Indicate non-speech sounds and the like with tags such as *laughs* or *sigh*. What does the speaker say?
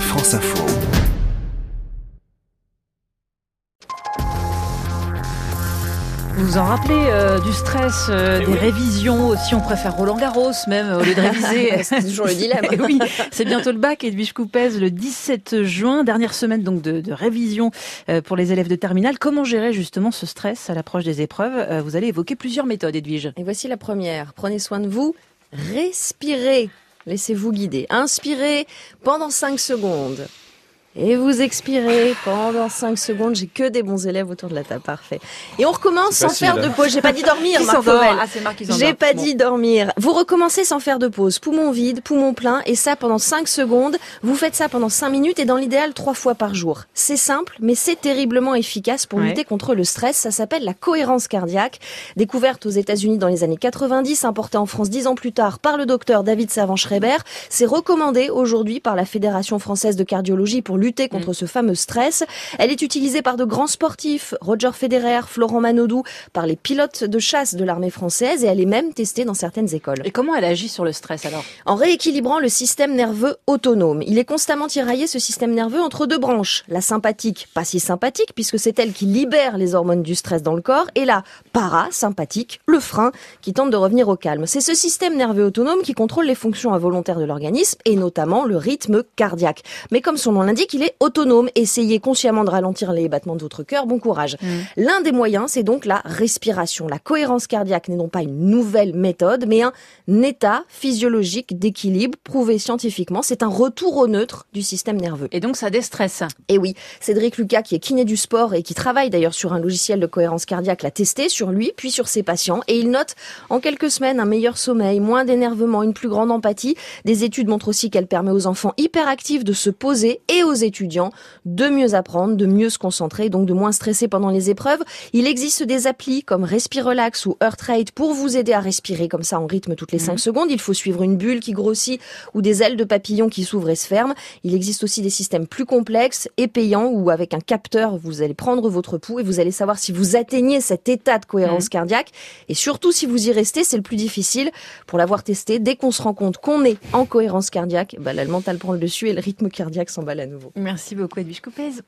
France Info. Vous vous en rappelez euh, du stress, euh, des révisions, si on préfère Roland Garros même au lieu de réviser. *laughs* C'est toujours le dilemme. Eh *laughs* oui, c'est bientôt le bac, Edwige Coupez, le 17 juin, dernière semaine donc de, de révision euh, pour les élèves de terminale. Comment gérer justement ce stress à l'approche des épreuves? Vous allez évoquer plusieurs méthodes, Edwige. Et voici la première. Prenez soin de vous. Respirez. Laissez-vous guider. Inspirez pendant 5 secondes. Et vous expirez pendant 5 secondes. J'ai que des bons élèves autour de la table. Parfait. Et on recommence sans facile, faire de hein. pause. J'ai pas dit dormir, *laughs* Marc. Ah. J'ai pas Bon. dit dormir. Vous recommencez sans faire de pause. Poumon vide, poumon plein, et ça pendant 5 secondes. Vous faites ça pendant 5 minutes et dans l'idéal 3 fois par jour. C'est simple, mais c'est terriblement efficace pour Ouais. lutter contre le stress. Ça s'appelle la cohérence cardiaque. Découverte aux États-Unis dans les années 90, importée en France 10 ans plus tard par le docteur David Savant-Schreiber. C'est recommandé aujourd'hui par la Fédération française de cardiologie pour lutter contre ce fameux stress. Elle est utilisée par de grands sportifs, Roger Federer, Florent Manodou, par les pilotes de chasse de l'armée française et elle est même testée dans certaines écoles. Et comment elle agit sur le stress alors? En rééquilibrant le système nerveux autonome, il est constamment tiraillé ce système nerveux entre deux branches. La sympathique, pas si sympathique puisque c'est elle qui libère les hormones du stress dans le corps, et la parasympathique, le frein, qui tente de revenir au calme. C'est ce système nerveux autonome qui contrôle les fonctions involontaires de l'organisme et notamment le rythme cardiaque. Mais comme son nom l'indique, il est autonome. Essayez consciemment de ralentir les battements de votre cœur. Bon courage. L'un des moyens, c'est donc la respiration. La cohérence cardiaque n'est non pas une nouvelle méthode, mais un état physiologique d'équilibre prouvé scientifiquement. C'est un retour au neutre du système nerveux. Et donc ça déstresse. Et oui, Cédric Lucas, qui est kiné du sport et qui travaille d'ailleurs sur un logiciel de cohérence cardiaque, l'a testé sur lui, puis sur ses patients. Et il note en quelques semaines un meilleur sommeil, moins d'énervement, une plus grande empathie. Des études montrent aussi qu'elle permet aux enfants hyperactifs de se poser et aux étudiants de mieux apprendre, de mieux se concentrer, donc de moins stresser pendant les épreuves. Il existe des applis comme Respirelax ou Heart Rate pour vous aider à respirer comme ça en rythme toutes les 5 secondes. Il faut suivre une bulle qui grossit ou des ailes de papillon qui s'ouvrent et se ferment. Il existe aussi des systèmes plus complexes et payants où avec un capteur, vous allez prendre votre pouls et vous allez savoir si vous atteignez cet état de cohérence cardiaque. Et surtout, si vous y restez, c'est le plus difficile. Pour l'avoir testé, dès qu'on se rend compte qu'on est en cohérence cardiaque, bah, là, le mental prend le dessus et le rythme cardiaque s'emballe à nouveau. Merci beaucoup Edwige Coupez.